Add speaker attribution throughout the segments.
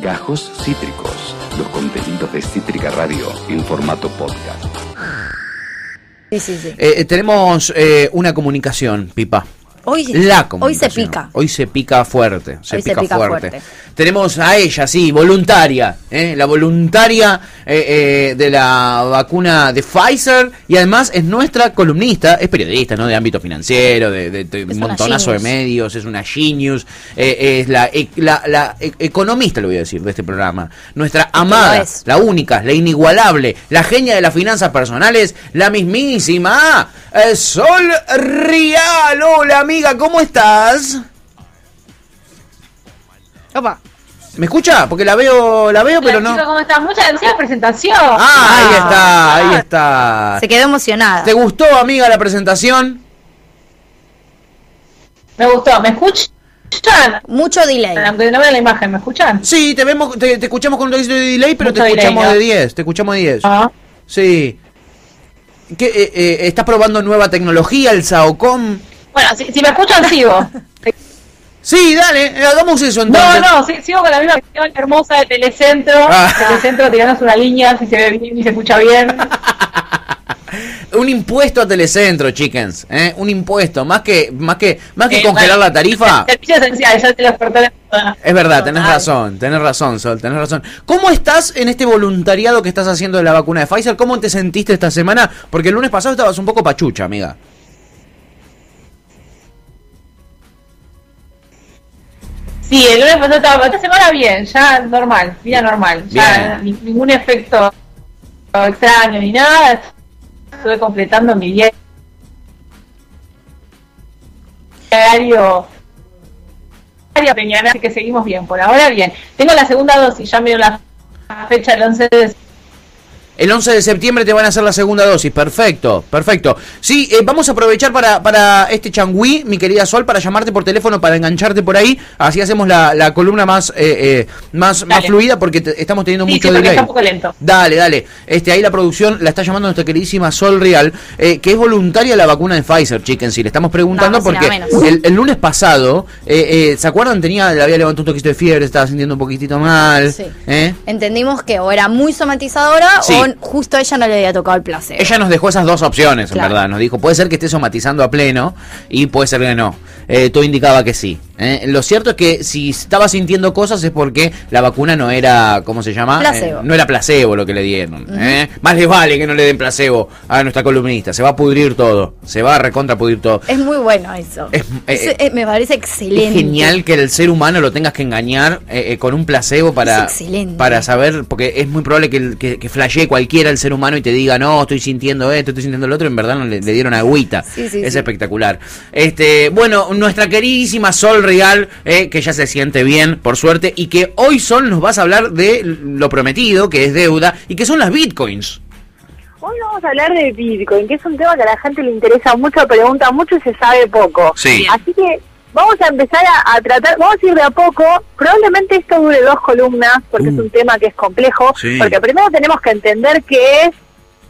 Speaker 1: Gajos Cítricos, los contenidos de Cítrica Radio en formato podcast.
Speaker 2: Sí, sí, sí.
Speaker 3: Eh, eh, tenemos eh, una comunicación, Pipa.
Speaker 2: Hoy,
Speaker 3: La
Speaker 2: hoy se pica.
Speaker 3: Hoy se pica fuerte. Se,
Speaker 2: Hoy se
Speaker 3: pica, fuerte.
Speaker 2: fuerte.
Speaker 3: Tenemos a ella, sí, voluntaria. ¿eh? La voluntaria eh, eh, de la vacuna de Pfizer. Y además es nuestra columnista. Es periodista, ¿no? De ámbito financiero, de, de- de un montonazo de medios. Es una genius. es la, e- la, la e- economista, le voy a decir, de este programa. Nuestra amada, la única, la inigualable, la genia de las finanzas personales, la mismísima Sol Rial. Hola amiga, ¿cómo estás?
Speaker 2: Opa.
Speaker 3: ¿Me escucha? Porque la veo, la veo, pero
Speaker 4: Hola,
Speaker 3: no.
Speaker 4: chicos, ¿cómo están? Muchas gracias la presentación.
Speaker 3: Ah, ahí está, ahí está.
Speaker 2: Se quedó emocionada.
Speaker 3: ¿Te gustó, amiga, la presentación?
Speaker 4: Me gustó. ¿Me escuchan?
Speaker 2: Mucho delay.
Speaker 4: Aunque no vean la imagen, ¿me escuchan?
Speaker 3: Sí, te vemos, te, te escuchamos con un toquecito de delay, pero
Speaker 4: Mucho
Speaker 3: te
Speaker 4: delay,
Speaker 3: escuchamos
Speaker 4: ¿no?
Speaker 3: de 10, te escuchamos de 10.
Speaker 4: Ah.
Speaker 3: Sí. ¿Qué, eh, eh, ¿Estás probando nueva tecnología, el Saocom?
Speaker 4: Bueno, si, si me escuchan, sigo.
Speaker 3: Sí, dale, eh, hagamos eso
Speaker 4: No,
Speaker 3: entonces.
Speaker 4: no, sí, sigo con la misma cuestión hermosa de Telecentro.
Speaker 3: Ah.
Speaker 4: Telecentro, tiranos una línea si se ve bien y se escucha bien.
Speaker 3: Un impuesto a Telecentro, chickens, ¿eh? Un impuesto, más que, más que, más que
Speaker 4: Eh,
Speaker 3: congelar
Speaker 4: bueno,
Speaker 3: la tarifa.
Speaker 4: Servicio esencial, ya te lo.
Speaker 3: Es verdad, tenés razón, tenés razón, Sol, tenés razón. ¿Cómo estás en este voluntariado que estás haciendo de la vacuna de Pfizer? ¿Cómo te sentiste esta semana? Porque el lunes pasado estabas un poco pachucha, amiga.
Speaker 4: Sí, el lunes pasado estaba, esta semana bien, ya normal, vida normal. Ya
Speaker 3: Bien.
Speaker 4: ni- ningún efecto extraño ni nada. Estuve completando mi diario diario que seguimos bien, por ahora bien. Tengo la segunda dosis, ya me dio la fecha el 11 de
Speaker 3: El 11 de septiembre te van a hacer la segunda dosis. Perfecto, perfecto. Sí, eh, vamos a aprovechar para, para este changüí, mi querida Sol, para llamarte por teléfono, para engancharte por ahí. Así hacemos la, la columna más, eh, eh, más, más fluida porque te- estamos teniendo
Speaker 4: Sí,
Speaker 3: mucho delay.
Speaker 4: está un poco lento.
Speaker 3: Dale, dale. Este, ahí la producción la está llamando nuestra queridísima Sol Real, eh, que es voluntaria la vacuna de Pfizer, chicken. Si le estamos preguntando
Speaker 2: y
Speaker 3: porque el, el lunes pasado, eh, eh, ¿se acuerdan? Tenía, le había levantado un toquito de fiebre, estaba sintiendo un poquitito mal.
Speaker 2: Sí.
Speaker 3: ¿eh?
Speaker 2: Entendimos que o era muy somatizadora
Speaker 3: Sí.
Speaker 2: o justo a ella no le había tocado el placebo.
Speaker 3: Ella nos dejó esas dos opciones, en verdad. Nos dijo, puede ser que esté somatizando a pleno y puede ser que no. Eh, todo indicaba que sí. ¿Eh? Lo cierto es que si estaba sintiendo cosas es porque la vacuna no era, ¿cómo se llama?
Speaker 2: Placebo.
Speaker 3: Eh, no era placebo lo que le dieron. ¿eh? Más les vale que no le den placebo a nuestra columnista. Se va a pudrir todo. Se va a recontra pudrir todo.
Speaker 2: Es muy bueno eso.
Speaker 3: Es-
Speaker 2: Es- me parece excelente.
Speaker 3: Es genial que el ser humano lo tengas que engañar con un placebo para, para saber, porque es muy probable que, que, que flashee cualquiera el ser humano y te diga, no, estoy sintiendo esto, estoy sintiendo lo otro, en verdad no le, le dieron agüita.
Speaker 2: Sí, sí,
Speaker 3: es
Speaker 2: sí.
Speaker 3: espectacular. Este, bueno, nuestra queridísima Sol Real, eh, que ya se siente bien, por suerte, y que hoy Sol nos vas a hablar de lo prometido, que es deuda, y que son las bitcoins.
Speaker 5: Hoy vamos a hablar de Bitcoin, que es un tema que a la gente le interesa mucho, pregunta mucho y se sabe poco.
Speaker 3: Sí.
Speaker 5: Así que vamos a empezar a, a tratar, vamos a ir de a poco. Probablemente esto dure dos columnas, porque es
Speaker 3: Uh.
Speaker 5: un tema que es complejo.
Speaker 3: Sí.
Speaker 5: Porque primero tenemos que entender qué es,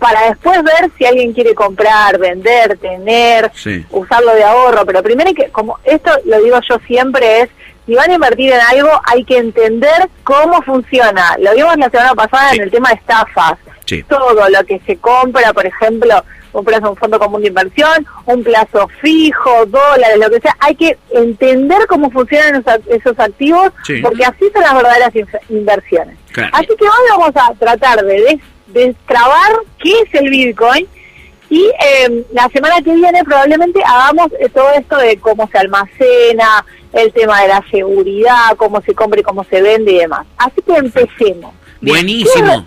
Speaker 5: para después ver si alguien quiere comprar, vender, tener,
Speaker 3: Sí.
Speaker 5: usarlo de ahorro. Pero primero hay que, como esto lo digo yo siempre, es si van a invertir en algo, hay que entender cómo funciona. Lo vimos la semana pasada
Speaker 3: Sí.
Speaker 5: en el tema de estafas
Speaker 3: Sí.
Speaker 5: todo lo que se compra, por ejemplo, compras un fondo común de inversión, un plazo fijo, dólares, lo que sea, hay que entender cómo funcionan esos, esos activos,
Speaker 3: Sí.
Speaker 5: porque así son las verdaderas inversiones.
Speaker 3: Claro.
Speaker 5: Así que hoy vamos a tratar de destrabar qué es el Bitcoin y eh, la semana que viene probablemente hagamos eh, todo esto de cómo se almacena, el tema de la seguridad, cómo se compra y cómo se vende y demás. Así que empecemos.
Speaker 3: Buenísimo.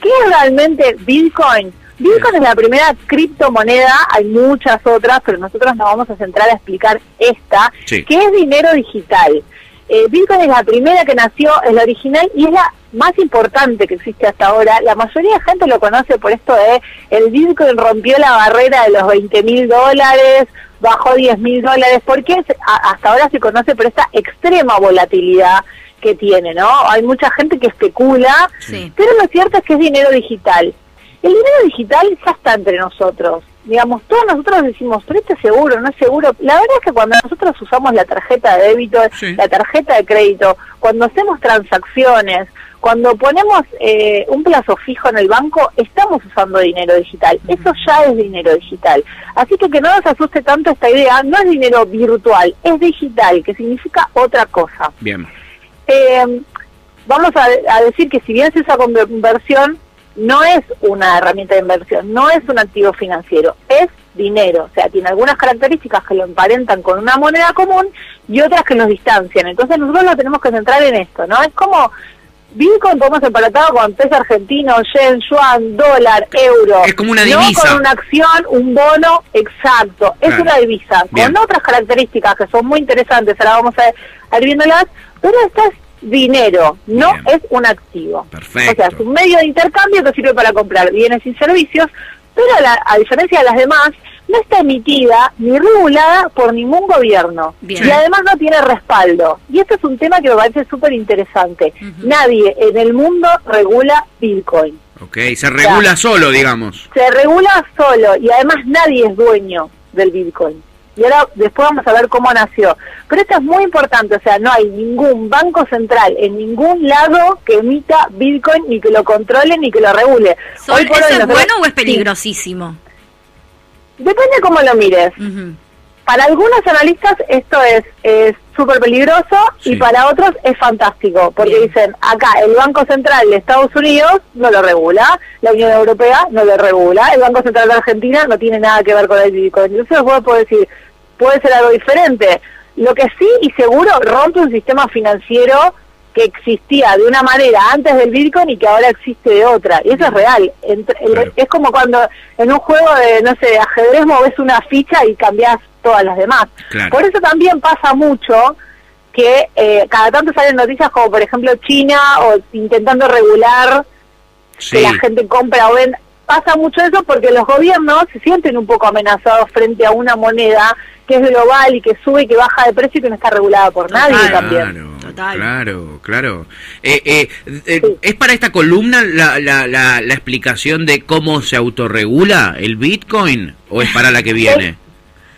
Speaker 5: ¿Qué es realmente Bitcoin? Bitcoin es la primera criptomoneda, hay muchas otras, pero nosotros nos vamos a centrar a explicar esta,
Speaker 3: Sí.
Speaker 5: que es dinero digital. Eh, Bitcoin es la primera que nació, es la original y es la más importante que existe hasta ahora. La mayoría de gente lo conoce por esto de el Bitcoin rompió la barrera de los 20 mil dólares, bajó 10 mil dólares, porque hasta ahora se conoce por esta extrema volatilidad que tiene, ¿no? Hay mucha gente que especula,
Speaker 2: Sí.
Speaker 5: pero lo cierto es que es dinero digital. El dinero digital ya está entre nosotros. Digamos, todos nosotros decimos, pero esto es seguro, no es seguro. La verdad es que cuando nosotros usamos la tarjeta de débito,
Speaker 3: Sí.
Speaker 5: la tarjeta de crédito, cuando hacemos transacciones, cuando ponemos eh, un plazo fijo en el banco, estamos usando dinero digital. Eso ya es dinero digital. Así que que no nos asuste tanto esta idea, no es dinero virtual, es digital, que significa otra cosa.
Speaker 3: Bien.
Speaker 5: Eh, vamos a, a decir que si bien se usa como inversión, no es una herramienta de inversión, no es un activo financiero, es dinero. O sea, tiene algunas características que lo emparentan con una moneda común y otras que nos distancian. Entonces nosotros lo tenemos que centrar en esto, ¿no? Es como Bitcoin podemos emparatado con peso argentino, yen, yuan, dólar, euro.
Speaker 3: Es como una
Speaker 5: No
Speaker 3: divisa.
Speaker 5: con una acción, un bono, exacto. Es
Speaker 3: Claro.
Speaker 5: una divisa.
Speaker 3: Bien.
Speaker 5: Con otras características que son muy interesantes, ahora vamos a, ir viéndolas, pero esto es dinero, no
Speaker 3: Bien.
Speaker 5: es un activo.
Speaker 3: Perfecto.
Speaker 5: O sea, es un medio de intercambio que sirve para comprar bienes y servicios, pero la- a diferencia de las demás, no está emitida ni regulada por ningún gobierno.
Speaker 2: Bien.
Speaker 5: Y además no tiene respaldo. Y este es un tema que me parece súper interesante. Nadie en el mundo regula Bitcoin.
Speaker 3: Ok, se regula solo, digamos.
Speaker 5: Se regula solo y además nadie es dueño del Bitcoin. Y ahora después vamos a ver cómo nació. Pero esto es muy importante, o sea, no hay ningún banco central en ningún lado que emita Bitcoin ni que lo controle ni que lo regule.
Speaker 2: Sol,
Speaker 5: Hoy por
Speaker 2: ¿Eso
Speaker 5: hoy
Speaker 2: es bueno o es
Speaker 5: Sí.
Speaker 2: peligrosísimo?
Speaker 5: Depende cómo lo mires. Para algunos analistas esto es es súper peligroso
Speaker 3: Sí.
Speaker 5: y para otros es fantástico, porque
Speaker 2: Bien.
Speaker 5: dicen, acá el Banco Central de Estados Unidos no lo regula, la Unión Europea no lo regula, el Banco Central de Argentina no tiene nada que ver con el Bitcoin. Entonces vos podés decir, puede ser algo diferente. Lo que sí y seguro rompe un sistema financiero que existía de una manera antes del Bitcoin y que ahora existe de otra. Y eso es real. Entre- el-
Speaker 3: Claro.
Speaker 5: Es como cuando en un juego de, no sé, de ajedrez moves una ficha y cambias todas las demás.
Speaker 3: Claro.
Speaker 5: Por eso también pasa mucho que eh, cada tanto salen noticias como por ejemplo China o intentando regular
Speaker 3: Sí.
Speaker 5: que la gente compra o vende. Pasa mucho eso porque los gobiernos se sienten un poco amenazados frente a una moneda que es global y que sube y que baja de precio y que no está regulada por
Speaker 2: Total.
Speaker 5: nadie
Speaker 3: Claro,
Speaker 5: también.
Speaker 2: Total.
Speaker 3: claro, claro. Eh, eh, eh,
Speaker 5: Sí.
Speaker 3: ¿Es para esta columna la, la, la, la explicación de cómo se autorregula el Bitcoin o es para la que viene?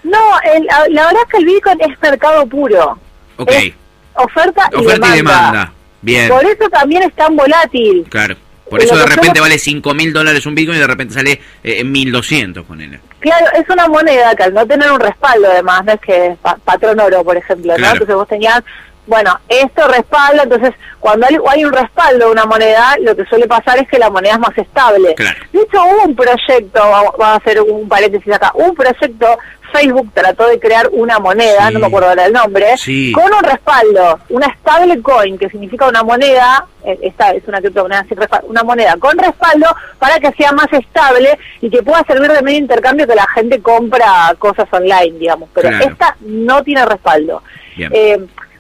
Speaker 5: No, el- la, la verdad es que el Bitcoin es mercado puro.
Speaker 3: Ok,
Speaker 5: Es oferta,
Speaker 3: oferta y demanda. Bien,
Speaker 5: Por eso también es tan volátil.
Speaker 3: claro. Por eso de repente vale 5 mil dólares un Bitcoin y de repente sale eh, en 1200, ponele.
Speaker 5: Claro, es una moneda que al no tener un respaldo además, no es que pa- patrón oro, por ejemplo, ¿no? Entonces vos tenías, bueno, esto respalda, entonces cuando hay, hay un respaldo de una moneda, lo que suele pasar es que la moneda es más estable.
Speaker 3: Claro.
Speaker 5: De hecho, hubo un proyecto, vamos a hacer un paréntesis acá, un proyecto, Facebook trató de crear una moneda,
Speaker 3: Sí.
Speaker 5: no me acuerdo ahora el nombre,
Speaker 3: Sí.
Speaker 5: con un respaldo, una stable coin, que significa una moneda, eh, esta es una criptomoneda una moneda con respaldo para que sea más estable y que pueda servir de medio de intercambio que la gente compra cosas online, digamos. Pero
Speaker 3: Claro.
Speaker 5: esta no tiene respaldo. Eh,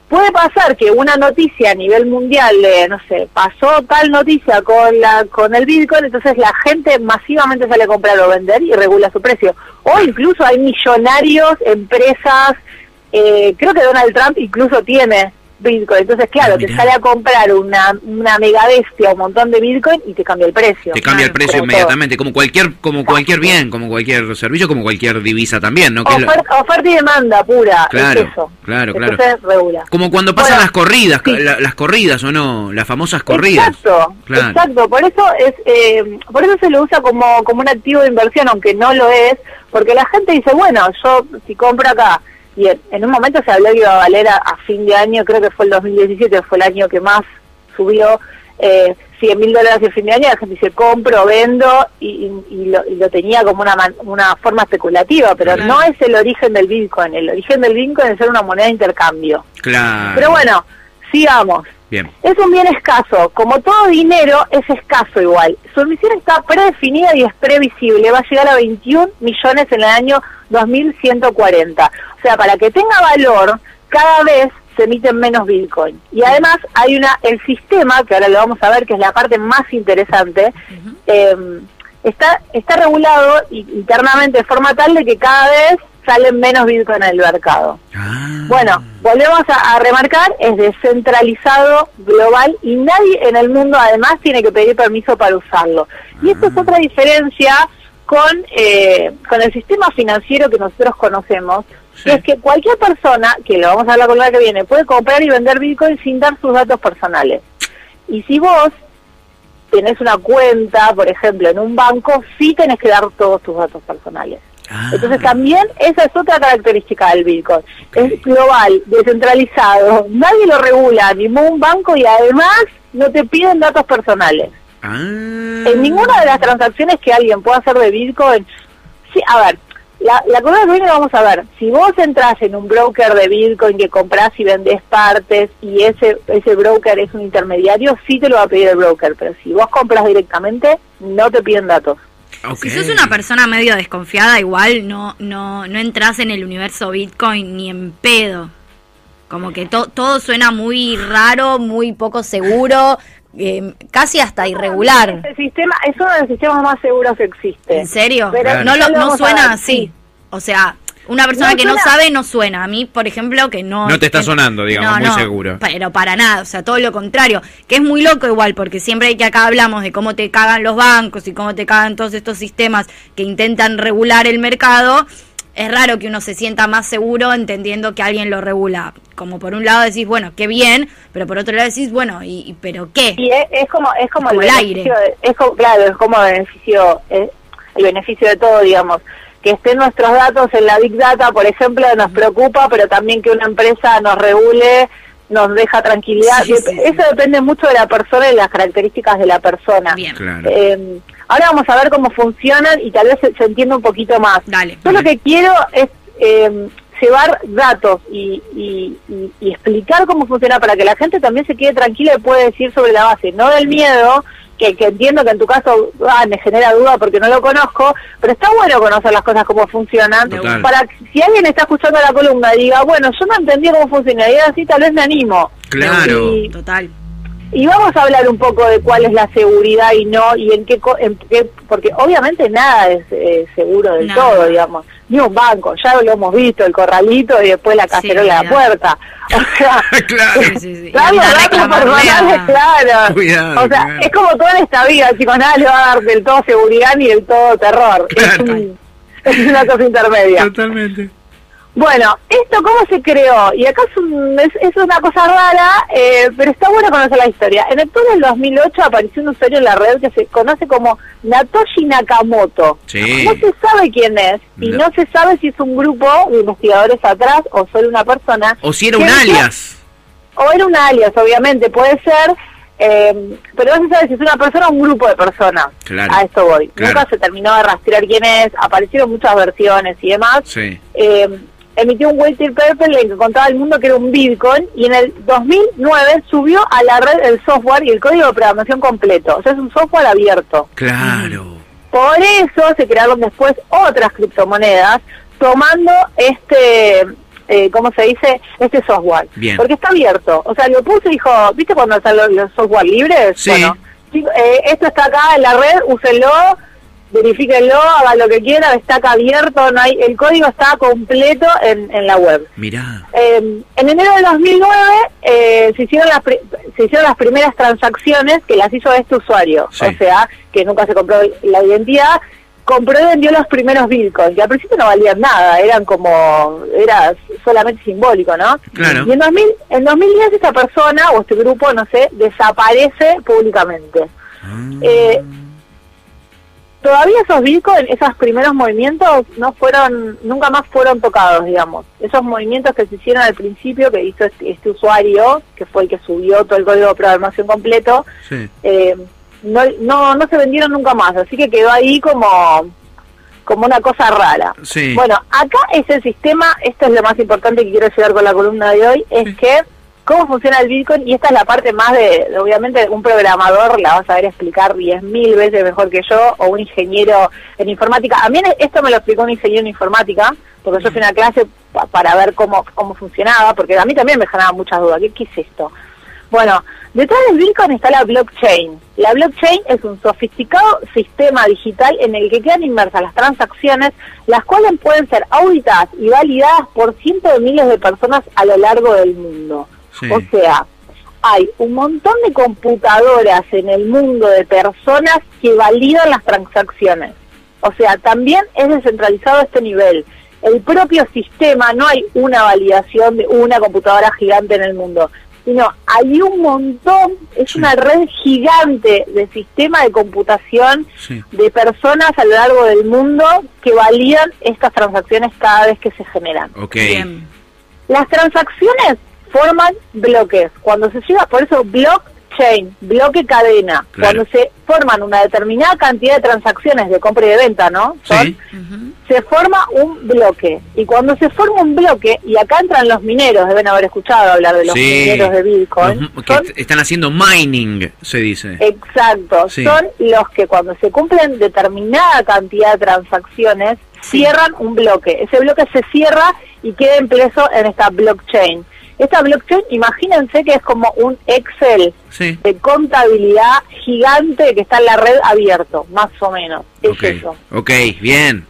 Speaker 5: puede pasar que una noticia a nivel mundial, de, no sé, pasó tal noticia con la con el Bitcoin, entonces la gente masivamente sale a comprar o vender y regula su precio. O incluso hay millonarios, empresas, eh, creo que Donald Trump incluso tiene Bitcoin. Entonces, claro,
Speaker 3: Ah,
Speaker 5: te
Speaker 3: mirá.
Speaker 5: sale a comprar una, una mega bestia, un montón de Bitcoin y te cambia el precio.
Speaker 3: Te cambia el precio
Speaker 5: Como
Speaker 3: inmediatamente, como cualquier como cualquier bien, como cualquier servicio, como cualquier divisa también, ¿no? Lo-
Speaker 5: Oferta, oferta y demanda pura,
Speaker 3: Claro,
Speaker 5: es eso.
Speaker 3: claro, claro.
Speaker 5: Entonces regula.
Speaker 3: Como cuando pasan
Speaker 5: Bueno,
Speaker 3: las corridas,
Speaker 5: sí.
Speaker 3: la- las corridas o no, las famosas corridas.
Speaker 5: Exacto,
Speaker 3: Claro.
Speaker 5: exacto. Por eso es, eh, por eso se lo usa como como un activo de inversión, aunque no lo es, porque la gente dice, bueno, yo si compro acá y en, en un momento se habló que iba a valer a, a fin de año, creo que fue el 2017, fue el año que más subió. Eh, 100 mil dólares el fin de año, la gente dice compro, vendo y, y- y lo, y lo tenía como una, una forma especulativa, pero
Speaker 2: Claro.
Speaker 5: no es el origen del Bitcoin. El origen del Bitcoin es ser una moneda de intercambio.
Speaker 3: Claro.
Speaker 5: Pero bueno, sigamos.
Speaker 3: Bien.
Speaker 5: Es un bien escaso. Como todo dinero, es escaso igual. Su emisión está predefinida y es previsible. Va a llegar a 21 millones en el año 2140. O sea, para que tenga valor, cada vez se emiten menos Bitcoin. Y además hay una, el sistema, que ahora lo vamos a ver, que es la parte más interesante, eh, está, está regulado internamente de forma tal de que cada vez salen menos Bitcoin en el mercado.
Speaker 3: Ah.
Speaker 5: Bueno, volvemos a, a remarcar, es descentralizado, global y nadie en el mundo además tiene que pedir permiso para usarlo. Y esto es otra diferencia con, eh, con el sistema financiero que nosotros conocemos,
Speaker 3: Sí.
Speaker 5: es que cualquier persona, que lo vamos a hablar con la que viene, puede comprar y vender Bitcoin sin dar sus datos personales. Y si vos tenés una cuenta, por ejemplo, en un banco, sí tenés que dar todos tus datos personales.
Speaker 3: Ah.
Speaker 5: Entonces también esa es otra característica del Bitcoin. Es global, descentralizado, nadie lo regula, ningún banco y además no te piden datos personales.
Speaker 3: Ah.
Speaker 5: En ninguna de las transacciones que alguien pueda hacer de Bitcoin, sí, a ver, la, la cosa que viene vamos a ver, si vos entras en un broker de Bitcoin que compras y vendés partes y ese ese broker es un intermediario, sí te lo va a pedir el broker, pero si vos compras directamente, no te piden datos.
Speaker 2: Si sos una persona medio desconfiada, igual no, no, no entras en el universo Bitcoin ni en pedo. Como que to- todo suena muy raro, muy poco seguro, eh, casi hasta irregular.
Speaker 5: Este sistema es uno de los sistemas más seguros que existe.
Speaker 2: ¿En serio?
Speaker 5: Pero
Speaker 3: Claro.
Speaker 2: No, lo, no suena así.
Speaker 5: sí.
Speaker 2: O sea, una persona
Speaker 5: No
Speaker 2: que no sabe no suena. A mí, por ejemplo, que no...
Speaker 3: No te está
Speaker 2: que-
Speaker 3: sonando, digamos, muy seguro.
Speaker 2: Pero para nada, o sea, todo lo contrario. Que es muy loco igual, porque siempre que acá hablamos de cómo te cagan los bancos y cómo te cagan todos estos sistemas que intentan regular el mercado, es raro que uno se sienta más seguro entendiendo que alguien lo regula. Como por un lado decís, bueno, qué bien, pero por otro lado decís, bueno, ¿y, y pero qué?
Speaker 5: Y es, es como es como,
Speaker 2: Como
Speaker 5: el
Speaker 2: aire.
Speaker 5: de- es como, claro, es como beneficio eh, el beneficio de todo, digamos. Que estén nuestros datos en la Big Data, por ejemplo, nos preocupa, pero también que una empresa nos regule, nos deja tranquilidad.
Speaker 2: Sí,
Speaker 5: Dep-
Speaker 2: sí, sí.
Speaker 5: Eso depende mucho de la persona y las características de la persona.
Speaker 2: Bien.
Speaker 3: Claro.
Speaker 5: Eh, ahora vamos a ver cómo funcionan y tal vez se, se entienda un poquito más.
Speaker 2: Dale.
Speaker 5: Yo lo que quiero es eh, llevar datos y, y- y- y explicar cómo funciona para que la gente también se quede tranquila y pueda decir sobre la base, no del miedo, que, que entiendo que en tu caso ah, me genera duda porque no lo conozco, pero está bueno conocer las cosas cómo funcionan,
Speaker 3: Total.
Speaker 5: para que si alguien está escuchando la columna y diga, bueno, yo no entendí cómo funciona, y así tal vez me animo.
Speaker 3: Claro.
Speaker 5: Y-
Speaker 2: Total.
Speaker 5: y vamos a hablar un poco de cuál es la seguridad y no, y en qué, co- en qué- porque obviamente nada es eh, seguro del
Speaker 2: Nada.
Speaker 5: todo, digamos. Ni un banco, ya lo hemos visto, el corralito y después la cacerola a la puerta. O sea,
Speaker 3: Claro.
Speaker 2: Sí,
Speaker 5: personales, claro.
Speaker 3: Cuidado,
Speaker 5: o sea,
Speaker 3: cuidado.
Speaker 5: es como todo en esta vida, chicos, nada le va a dar del todo seguridad ni del todo terror. Es, un- es una cosa intermedia.
Speaker 3: Totalmente.
Speaker 5: Bueno, ¿esto cómo se creó? Y acá es, un- es, es una cosa rara, eh, pero está bueno conocer la historia. En octubre del 2008 apareció un usuario en la red que se conoce como Natoshi Nakamoto.
Speaker 3: Sí.
Speaker 5: No se sabe quién es y
Speaker 3: No.
Speaker 5: no se sabe si es un grupo de investigadores atrás o solo una persona.
Speaker 3: O si era un alias.
Speaker 5: O era un alias, obviamente, puede ser, eh, pero no se sabe si es una persona o un grupo de personas.
Speaker 3: Claro.
Speaker 5: A esto voy.
Speaker 3: Claro.
Speaker 5: Nunca se terminó de rastrear quién es, aparecieron muchas versiones y demás
Speaker 3: Sí.
Speaker 5: eh, emitió un white paper en el que contaba al mundo que era un Bitcoin y en el 2009 subió a la red el software y el código de programación completo. O sea, es un software abierto.
Speaker 3: Claro.
Speaker 5: Por eso se crearon después otras criptomonedas tomando este, eh, ¿cómo se dice? Este software.
Speaker 3: Bien.
Speaker 5: Porque está abierto. O sea, lo puso y dijo, ¿viste cuando están los, los software libres?
Speaker 3: Sí.
Speaker 5: Bueno, eh, esto está acá en la red, úsenlo, verifíquenlo, hagan lo que quieran, está acá abierto, no hay, el código está completo en, en la web.
Speaker 3: Mirá.
Speaker 5: Eh, en enero de 2009 eh, se, hicieron las se hicieron las primeras transacciones que las hizo este usuario,
Speaker 3: Sí.
Speaker 5: o sea, que nunca se compró la identidad, compró y vendió los primeros bitcoins, que al principio no valían nada, eran como, era solamente simbólico, ¿no?
Speaker 3: Claro.
Speaker 5: Y en, 2000, en 2010 esta persona o este grupo, no sé, desaparece públicamente.
Speaker 3: Ah.
Speaker 5: Eh, todavía esos bitcoins, esos primeros movimientos no fueron, nunca más fueron tocados, digamos. Esos movimientos que se hicieron al principio, que hizo este, este usuario, que fue el que subió todo el código de programación completo,
Speaker 3: Sí.
Speaker 5: eh, no, no, no se vendieron nunca más, así que quedó ahí como, como una cosa rara.
Speaker 3: Sí.
Speaker 5: Bueno, acá es el sistema, esto es lo más importante que quiero llegar con la columna de hoy, es que cómo funciona el Bitcoin, y esta es la parte más de, obviamente, un programador la vas a ver explicar diez mil veces mejor que yo, o un ingeniero en informática. A mí esto me lo explicó un ingeniero en informática, porque yo fui una clase pa- para ver cómo, cómo funcionaba, porque a mí también me generaba muchas dudas. ¿Qué, qué es esto? Bueno, detrás del Bitcoin está la blockchain. La blockchain es un sofisticado sistema digital en el que quedan inmersas las transacciones, las cuales pueden ser auditadas y validadas por cientos de miles de personas a lo largo del mundo.
Speaker 3: Sí.
Speaker 5: O sea, hay un montón de computadoras en el mundo de personas que validan las transacciones. O sea, también es descentralizado a este nivel. El propio sistema, no hay una validación de una computadora gigante en el mundo, sino hay un montón, es
Speaker 3: Sí.
Speaker 5: una red gigante de sistema de computación
Speaker 3: Sí.
Speaker 5: de personas a lo largo del mundo que validan estas transacciones cada vez que se generan.
Speaker 3: Ok.
Speaker 2: Bien.
Speaker 5: Las transacciones forman bloques. Cuando se llega, por eso blockchain, bloque cadena.
Speaker 3: Claro.
Speaker 5: Cuando se forman una determinada cantidad de transacciones de compra y de venta, ¿no? Son-
Speaker 3: Sí.
Speaker 5: Se forma un bloque. Y cuando se forma un bloque, y acá entran los mineros, deben haber escuchado hablar de los
Speaker 3: Sí.
Speaker 5: mineros de Bitcoin. Son-
Speaker 3: están haciendo mining, se dice.
Speaker 5: Exacto,
Speaker 3: Sí.
Speaker 5: son los que cuando se cumplen determinada cantidad de transacciones, cierran un bloque. Ese bloque se cierra y queda impreso en esta blockchain. Esta blockchain, imagínense que es como un Excel
Speaker 3: Sí.
Speaker 5: de contabilidad gigante que está en la red abierto, más o menos. Es
Speaker 3: Ok.
Speaker 5: eso.
Speaker 3: Ok, bien.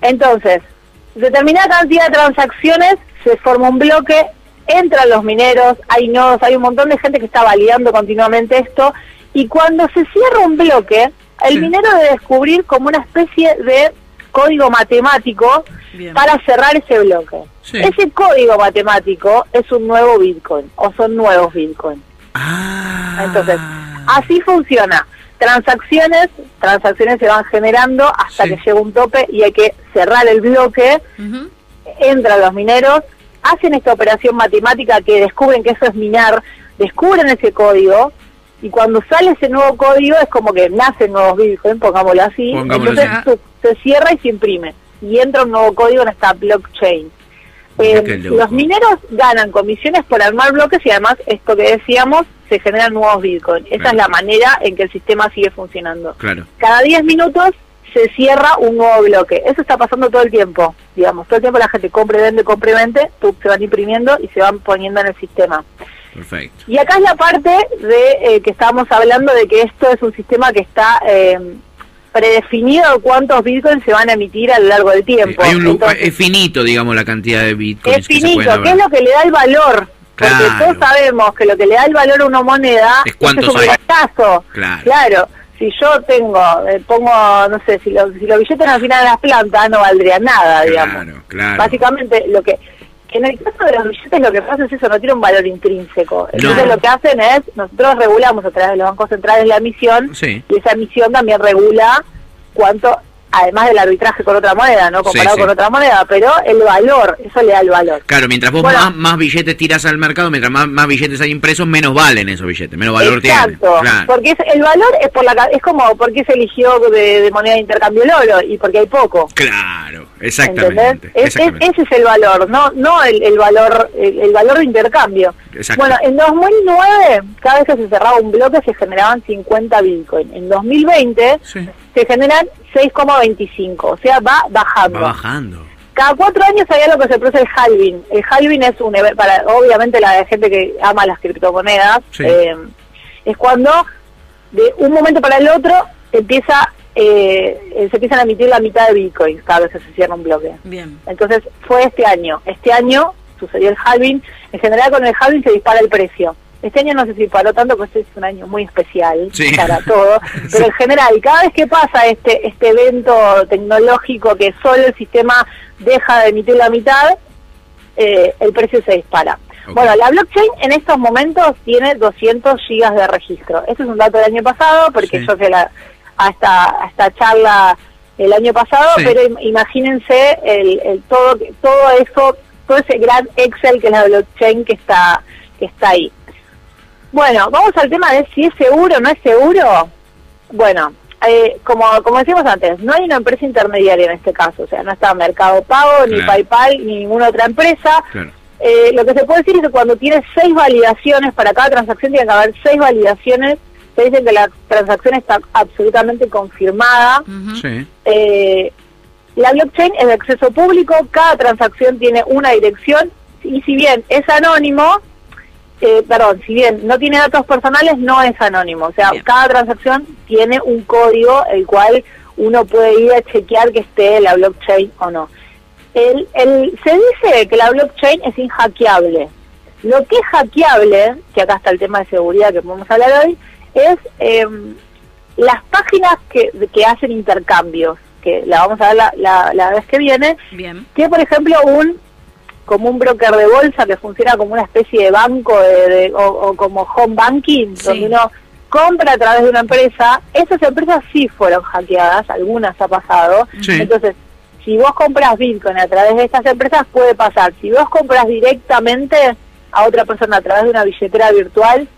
Speaker 5: Entonces, determinada cantidad de transacciones, se forma un bloque, entran los mineros, hay nodos, hay un montón de gente que está validando continuamente esto, y cuando se cierra un bloque, el
Speaker 3: Sí.
Speaker 5: minero debe descubrir como una especie de código matemático
Speaker 2: Bien.
Speaker 5: para cerrar ese bloque.
Speaker 3: Sí.
Speaker 5: Ese código matemático es un nuevo Bitcoin, o son nuevos Bitcoin.
Speaker 3: Ah.
Speaker 5: Entonces, así funciona. Transacciones, transacciones se van generando hasta
Speaker 3: Sí.
Speaker 5: que llega un tope y hay que cerrar el bloque,
Speaker 2: Ujú.
Speaker 5: entran los mineros, hacen esta operación matemática que descubren que eso es minar, descubren ese código y cuando sale ese nuevo código es como que nacen nuevos Bitcoin, pongámoslo así,
Speaker 3: Pongámoslo
Speaker 5: entonces
Speaker 2: así.
Speaker 5: Se cierra y se imprime y entra un nuevo código en esta blockchain.
Speaker 3: Mira
Speaker 5: Eh, los mineros ganan comisiones por armar bloques y además esto que decíamos se generan nuevos Bitcoin. Esa
Speaker 3: Claro.
Speaker 5: es la manera en que el sistema sigue funcionando.
Speaker 3: Claro.
Speaker 5: Cada 10 minutos se cierra un nuevo bloque. Eso está pasando todo el tiempo, digamos. Todo el tiempo la gente compra y vende, compra y vende, se van imprimiendo y se van poniendo en el sistema.
Speaker 3: Perfecto.
Speaker 5: Y acá es la parte de eh, que estábamos hablando de que esto es un sistema que está eh, predefinido cuántos bitcoins se van a emitir a lo largo del tiempo.
Speaker 3: Hay un lu-
Speaker 5: Entonces,
Speaker 3: es finito, digamos, la cantidad de bitcoins
Speaker 5: es
Speaker 3: que se
Speaker 5: finito,
Speaker 3: pueden
Speaker 5: ¿qué es lo que le da el valor? Porque todos sabemos que lo que le da el valor a una moneda
Speaker 3: Es cuántos
Speaker 5: es un gastazo.
Speaker 3: Claro.
Speaker 5: Claro, si yo tengo, eh, pongo, no sé, si, los si los billetes al final de las plantas no valdría nada, digamos.
Speaker 3: Claro, claro.
Speaker 5: Básicamente, lo que en el caso de los billetes lo que pasa es eso, no tiene un valor intrínseco. Entonces
Speaker 3: No.
Speaker 5: lo que hacen es, nosotros regulamos a través de los bancos centrales la emisión
Speaker 3: Sí.
Speaker 5: y esa emisión también regula cuánto, además del arbitraje con otra moneda, ¿no? Comparado
Speaker 3: sí.
Speaker 5: con otra moneda, pero el valor, eso le da el valor.
Speaker 3: Claro, mientras vos
Speaker 5: Bueno.
Speaker 3: más, más billetes tiras al mercado, mientras más, más billetes hay impresos, menos valen esos billetes, menos valor
Speaker 5: Exacto,
Speaker 3: tienen. Claro.
Speaker 5: porque es, el valor es por la es como porque se eligió de, de moneda de intercambio el oro y porque hay poco.
Speaker 3: Claro, exactamente.
Speaker 5: Es- es-
Speaker 3: exactamente.
Speaker 5: ese es el valor, no no el, el valor el, el valor de intercambio.
Speaker 3: Exacto.
Speaker 5: Bueno, en 2009 cada vez que se cerraba un bloque se generaban 50 bitcoin. En 2020
Speaker 3: Sí.
Speaker 5: Se generan 6,25, o sea, va bajando.
Speaker 3: Va bajando.
Speaker 5: Cada cuatro años hay algo que se produce el halving. El halving es un eve- para obviamente la gente que ama las criptomonedas.
Speaker 3: Sí.
Speaker 5: eh, es cuando de un momento para el otro empieza eh, eh, se empiezan a emitir la mitad de bitcoins cada vez que se cierra un bloque.
Speaker 2: Bien.
Speaker 5: Entonces fue este año. Este año sucedió el halving. En general con el halving se dispara el precio. Este año no se disparó tanto porque este es un año muy especial
Speaker 3: Sí.
Speaker 5: para todo. Pero en general, cada vez que pasa este, este evento tecnológico que solo el sistema deja de emitir la mitad, eh, el precio se dispara. Bueno, la blockchain en estos momentos tiene 200 gigas de registro. Este es un dato del año pasado porque
Speaker 3: Sí.
Speaker 5: yo sé la, a, esta, a esta charla el año pasado,
Speaker 3: Sí.
Speaker 5: pero im- imagínense el, el todo todo eso, todo ese gran Excel que es la blockchain que está que está ahí. Bueno, vamos al tema de si es seguro o no es seguro. Bueno, eh, como, como decíamos antes, no hay una empresa intermediaria en este caso, o sea, no está Mercado Pago, ni. PayPal, ni ninguna otra empresa.
Speaker 3: Claro.
Speaker 5: Eh, lo que se puede decir es que cuando tienes seis validaciones, para cada transacción tiene que haber seis validaciones, se dice que la transacción está absolutamente confirmada.
Speaker 3: Sí.
Speaker 5: Eh, la blockchain es de acceso público, cada transacción tiene una dirección y si bien es anónimo, eh, perdón, si bien no tiene datos personales, no es anónimo. O sea,
Speaker 2: Bien.
Speaker 5: cada transacción tiene un código el cual uno puede ir a chequear que esté la blockchain o no. El, el, se dice que la blockchain es inhackeable. Lo que es hackeable, que acá está el tema de seguridad que podemos hablar hoy, es em, las páginas que, que hacen intercambios, que la vamos a ver la, la, la vez que viene,
Speaker 2: Bien.
Speaker 5: que por ejemplo un como un broker de bolsa que funciona como una especie de banco de, de- o, o como home banking,
Speaker 2: Sí.
Speaker 5: donde uno compra a través de una empresa, esas empresas sí fueron hackeadas, algunas ha pasado,
Speaker 3: Sí.
Speaker 5: entonces si vos compras Bitcoin a través de estas empresas puede pasar, si vos compras directamente a otra persona a través de una billetera virtual,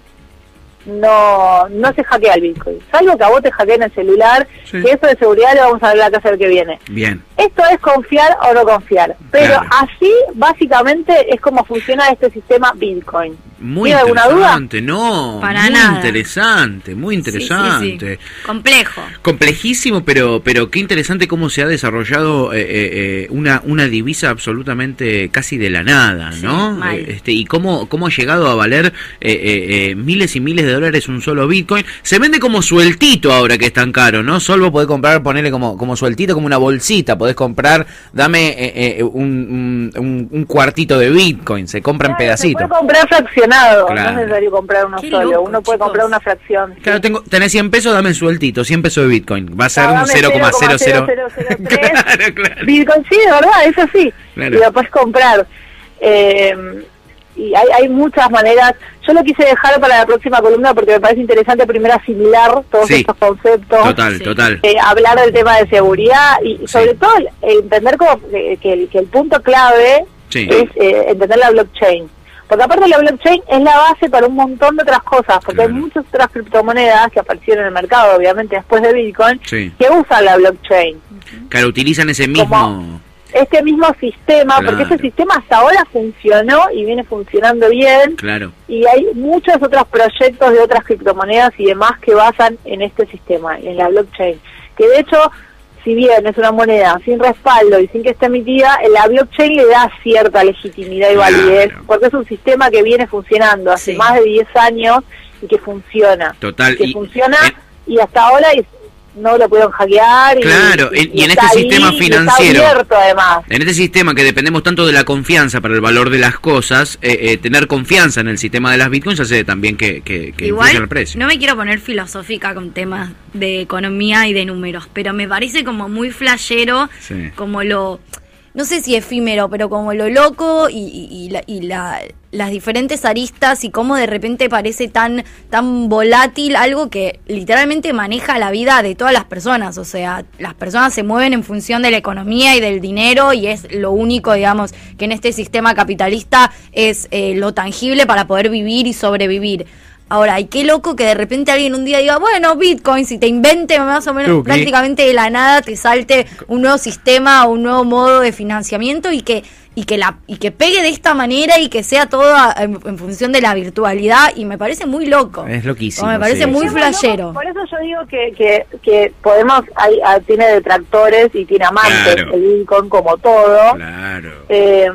Speaker 5: no no se hackea el Bitcoin, salvo que a vos te hackeen el celular,
Speaker 3: Sí.
Speaker 5: que eso de seguridad lo vamos a ver la casa que viene.
Speaker 3: Bien.
Speaker 5: Esto es confiar o no confiar. Pero
Speaker 3: Claro.
Speaker 5: así, básicamente, es como funciona este sistema Bitcoin.
Speaker 3: Muy
Speaker 5: ¿Tiene alguna duda?
Speaker 3: no,
Speaker 2: Para
Speaker 3: muy
Speaker 2: nada.
Speaker 3: interesante, muy
Speaker 2: Sí, sí, sí.
Speaker 3: interesante.
Speaker 2: Complejo.
Speaker 3: Complejísimo, pero pero qué interesante cómo se ha desarrollado eh, eh, eh, una una divisa absolutamente casi de la nada,
Speaker 2: Sí,
Speaker 3: ¿no?
Speaker 2: mal.
Speaker 3: Eh, Este y cómo cómo ha llegado a valer eh, eh, eh, miles y miles de dólares un solo Bitcoin. Se vende como sueltito ahora que es tan caro, ¿no? Solo podés comprar, ponerle como como sueltito, como una bolsita. Podés comprar, dame eh, eh, un, un, un- un cuartito de Bitcoin. Se compra en
Speaker 5: Claro,
Speaker 3: pedacitos.
Speaker 5: Se puede comprar fraccionado,
Speaker 3: Claro.
Speaker 5: no es necesario comprar uno
Speaker 2: Qué
Speaker 5: solo.
Speaker 2: loco,
Speaker 5: uno puede
Speaker 2: chicos.
Speaker 5: comprar una fracción. sí.
Speaker 3: Claro, tengo, tenés 100 pesos, dame sueltito, 100 pesos de Bitcoin. Va a ser
Speaker 5: No,
Speaker 3: un
Speaker 5: dame
Speaker 3: 0,00.
Speaker 5: 0,0003.
Speaker 3: claro, claro.
Speaker 5: Bitcoin, sí, de verdad, eso sí.
Speaker 3: Claro.
Speaker 5: Y lo puedes comprar. Eh, y hay, hay muchas maneras. Yo lo quise dejar para la próxima columna porque me parece interesante primero asimilar todos
Speaker 3: Sí.
Speaker 5: estos conceptos.
Speaker 3: Total,
Speaker 2: Sí.
Speaker 3: total.
Speaker 5: eh, hablar del tema de seguridad y
Speaker 3: Sí.
Speaker 5: sobre todo entender como que, que el, que el punto clave
Speaker 3: Sí.
Speaker 5: es eh, entender la blockchain. Porque aparte la blockchain es la base para un montón de otras cosas, porque
Speaker 3: Claro.
Speaker 5: hay muchas otras criptomonedas que aparecieron en el mercado, obviamente después de Bitcoin,
Speaker 3: Sí.
Speaker 5: que usan la blockchain.
Speaker 3: Claro, utilizan ese mismo.
Speaker 5: Como- Este mismo sistema, porque ese sistema hasta ahora funcionó y viene funcionando bien,
Speaker 3: Claro.
Speaker 5: y hay muchos otros proyectos de otras criptomonedas y demás que basan en este sistema, en la blockchain. Que de hecho, si bien es una moneda sin respaldo y sin que esté emitida, la blockchain le da cierta legitimidad y
Speaker 3: Claro.
Speaker 5: validez, porque es un sistema que viene funcionando hace
Speaker 2: Sí.
Speaker 5: más de 10 años y que funciona.
Speaker 3: Total.
Speaker 5: Que
Speaker 3: Y,
Speaker 5: funciona
Speaker 3: en-
Speaker 5: y hasta ahora es- no lo pudieron hackear. Y,
Speaker 3: Claro, y- y en
Speaker 5: está
Speaker 3: este sistema financiero.
Speaker 5: Está abierto además.
Speaker 3: en este sistema que dependemos tanto de la confianza para el valor de las cosas, eh, eh, tener confianza en el sistema de las bitcoins hace también que, que, que influya en el
Speaker 2: Igual,
Speaker 3: precio.
Speaker 2: no me quiero poner filosófica con temas de economía y de números, pero me parece como muy flashero,
Speaker 3: Sí.
Speaker 2: como lo, no sé si efímero, pero como lo loco y, la- y la- las diferentes aristas y cómo de repente parece tan, tan volátil algo que literalmente maneja la vida de todas las personas. O sea, las personas se mueven en función de la economía y del dinero y es lo único, digamos, que en este sistema capitalista es eh, lo tangible para poder vivir y sobrevivir. Ahora, y qué loco que de repente alguien un día diga, bueno, Bitcoin, si te invente más o menos
Speaker 3: Tuki.
Speaker 2: prácticamente de la nada, te salte un nuevo sistema o un nuevo modo de financiamiento y que y que la y que pegue de esta manera y que sea todo a- en, en función de la virtualidad y me parece muy loco.
Speaker 3: Es loquísimo,
Speaker 2: O me parece
Speaker 3: sí,
Speaker 2: muy
Speaker 3: sí.
Speaker 2: flashero.
Speaker 5: Por eso yo digo que, que, que podemos, hay, ah, tiene detractores y tiene amantes,
Speaker 3: Claro.
Speaker 5: el Bitcoin como todo.
Speaker 3: Claro.
Speaker 5: Eh,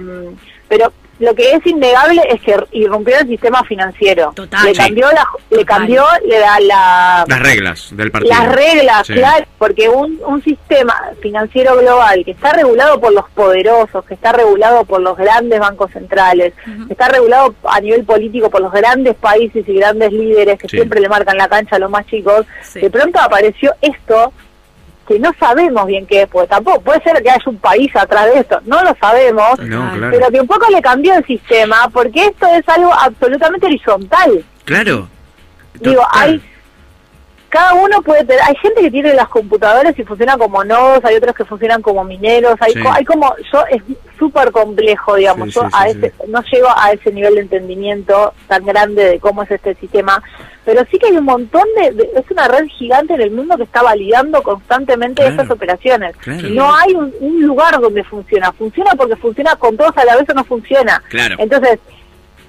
Speaker 5: pero lo que es innegable es que irrumpió el sistema financiero.
Speaker 2: Total.
Speaker 5: Le
Speaker 2: Sí.
Speaker 5: cambió la, le
Speaker 2: Total.
Speaker 5: cambió la, la-
Speaker 3: Las reglas del partido.
Speaker 5: las reglas,
Speaker 3: Sí.
Speaker 5: claro, porque un, un sistema financiero global que está regulado por los poderosos, que está regulado por los grandes bancos centrales, que está regulado a nivel político por los grandes países y grandes líderes que
Speaker 3: Sí.
Speaker 5: siempre le marcan la cancha a los más chicos,
Speaker 2: Sí.
Speaker 5: de pronto apareció esto que no sabemos bien qué es, porque tampoco puede ser que haya un país atrás de esto, no lo sabemos,
Speaker 3: No, claro.
Speaker 5: pero que un poco le cambió el sistema, porque esto es algo absolutamente horizontal.
Speaker 3: Claro.
Speaker 5: Digo, hay cada uno puede tener, hay gente que tiene las computadoras y funciona como nodos, hay otros que funcionan como mineros, hay,
Speaker 3: Sí.
Speaker 5: co- hay como, yo es súper complejo, digamos,
Speaker 3: Sí,
Speaker 5: yo
Speaker 3: sí,
Speaker 5: a ese, no llego a ese nivel de entendimiento tan grande de cómo es este sistema, pero sí que hay un montón de, de- es una red gigante en el mundo que está validando constantemente
Speaker 3: Claro.
Speaker 5: estas operaciones.
Speaker 3: Claro.
Speaker 5: No hay un, un lugar donde funciona, funciona porque funciona con todos a la vez o no funciona.
Speaker 3: Claro.
Speaker 5: Entonces,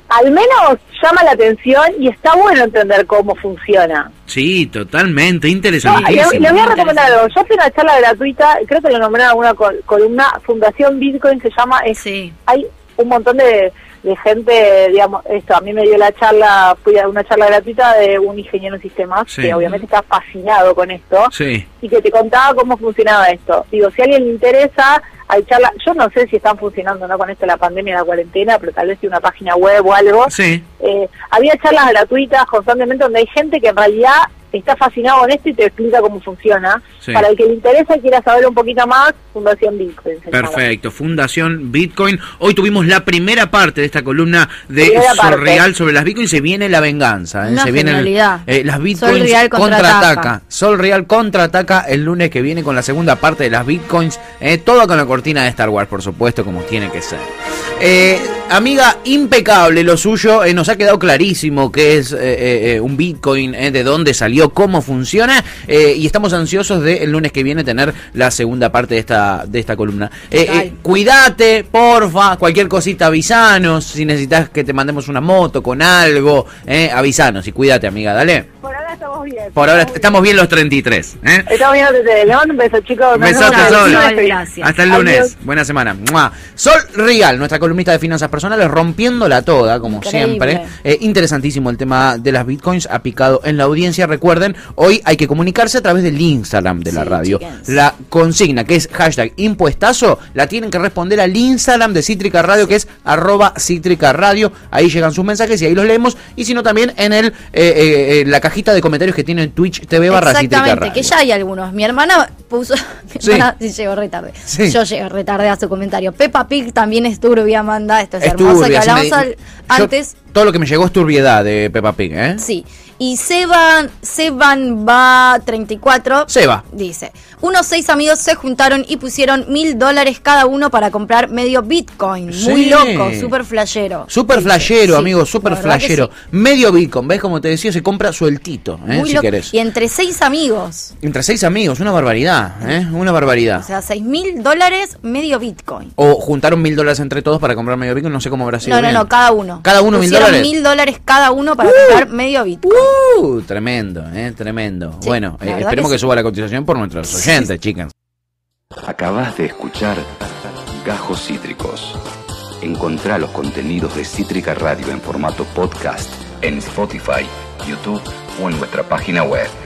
Speaker 5: al menos llama la atención y está bueno entender cómo funciona.
Speaker 3: Sí, totalmente.
Speaker 5: No,
Speaker 3: Interesantísimo.
Speaker 5: le, le voy a recomendar algo. Yo fui a una charla gratuita, creo que lo nombré en alguna col- columna, Fundación Bitcoin se llama. Es,
Speaker 2: Sí.
Speaker 5: Hay un montón de, de gente, digamos, esto, a mí me dio la charla, fui a una charla gratuita de un ingeniero en sistemas
Speaker 3: Sí.
Speaker 5: que obviamente está fascinado con esto
Speaker 3: Sí.
Speaker 5: y que te contaba cómo funcionaba esto. Digo, si a alguien le interesa, hay charlas, yo no sé si están funcionando no con esto la pandemia, la cuarentena, pero tal vez si una página web o algo.
Speaker 3: Sí.
Speaker 5: Eh, había charlas gratuitas constantemente donde hay gente que en realidad está fascinado con esto y te explica cómo funciona.
Speaker 3: Sí.
Speaker 5: Para el que le interesa y quiera saber un poquito más, Fundación Bitcoin.
Speaker 3: Perfecto, Fundación Bitcoin. Hoy tuvimos la primera parte de esta columna de
Speaker 5: Primera
Speaker 3: Sol
Speaker 5: parte.
Speaker 3: Real sobre las Bitcoins. Se viene la venganza. ¿eh?
Speaker 2: Una
Speaker 3: Se viene el-
Speaker 2: genialidad.
Speaker 3: eh, las
Speaker 2: Sol
Speaker 3: Bitcoins
Speaker 2: Real contraataca.
Speaker 3: contraataca. Sol Real contraataca el lunes que viene con la segunda parte de las Bitcoins. eh, todo con la cortina de Star Wars, por supuesto, como tiene que ser. Eh, amiga, impecable lo suyo. eh, nos ha quedado clarísimo qué es eh, eh, eh, un Bitcoin, eh, de dónde salió, cómo funciona. y estamos ansiosos de el lunes que viene tener la segunda parte de esta, de esta columna. Eh, eh, cuídate, porfa. Cualquier cosita, avisanos. Si necesitas que te mandemos una moto con algo, eh, avisanos. Y cuídate, amiga, dale.
Speaker 5: Por ahora estamos bien.
Speaker 3: Por ahora estamos bien los 33. ¿eh?
Speaker 5: Estamos bien desde León. Un beso, chicos.
Speaker 3: Besote, Sol. Hasta el lunes.
Speaker 5: Adiós.
Speaker 3: Buena semana. ¡Mua! Sol Real, nuestra columnista de finanzas personales, rompiéndola toda, como
Speaker 2: Increíble.
Speaker 3: siempre. Eh, interesantísimo el tema de las bitcoins, ha picado en la audiencia. Recuerden, hoy hay que comunicarse a través del Instagram de la
Speaker 2: Sí,
Speaker 3: radio.
Speaker 2: chickens.
Speaker 3: La consigna, que es hashtag impuestazo, la tienen que responder al Instagram de Cítrica Radio, que es arroba Cítrica Radio. Ahí llegan sus mensajes y ahí los leemos. Y si no, también en el eh, eh, eh, la cajita de comentarios que tiene Twitch TV barra.
Speaker 2: Exactamente, que ya hay algunos. Mi hermana puso. Mi
Speaker 3: Sí.
Speaker 2: hermana sí llegó re tarde.
Speaker 3: Sí.
Speaker 2: Yo llegué re tarde a su comentario. Peppa Pig también es turbia, Amanda. Esto es,
Speaker 3: Es
Speaker 2: hermoso.
Speaker 3: turbia,
Speaker 2: que
Speaker 3: me
Speaker 2: hablamos al-
Speaker 3: Yo-
Speaker 2: antes.
Speaker 3: Todo lo que me llegó es turbiedad de Peppa Pig, ¿eh?
Speaker 2: Sí. Y Seban, Seban va 34.
Speaker 3: Seba.
Speaker 2: Dice, unos seis amigos se juntaron y pusieron mil dólares cada uno para comprar medio Bitcoin. Muy
Speaker 3: Sí.
Speaker 2: loco, súper flashero.
Speaker 3: Super
Speaker 2: Dice,
Speaker 3: flashero,
Speaker 2: sí,
Speaker 3: amigo, super flashero.
Speaker 2: sí.
Speaker 3: Medio Bitcoin, ¿ves? Como te decía, se compra sueltito, ¿eh?
Speaker 2: Muy
Speaker 3: si
Speaker 2: loco.
Speaker 3: querés.
Speaker 2: Y entre seis amigos.
Speaker 3: Entre seis amigos, una barbaridad, ¿eh? Una
Speaker 2: O
Speaker 3: barbaridad.
Speaker 2: sea, seis mil dólares, medio Bitcoin.
Speaker 3: O juntaron mil dólares entre todos para comprar medio Bitcoin, no sé cómo habrá sido.
Speaker 2: No, no,
Speaker 3: bien.
Speaker 2: no, cada uno.
Speaker 3: ¿Cada uno mil
Speaker 2: Pusieron
Speaker 3: dólares?
Speaker 2: mil dólares cada uno para comprar medio Bitcoin.
Speaker 3: Uh, tremendo, ¿eh? Tremendo.
Speaker 2: Sí,
Speaker 3: bueno, eh, esperemos
Speaker 2: que
Speaker 3: que, suba la cotización por nuestros oyentes, chicas.
Speaker 1: Acabas de escuchar Gajos Cítricos. Encontrá los contenidos de Cítrica Radio en formato podcast en Spotify, YouTube o en nuestra página web.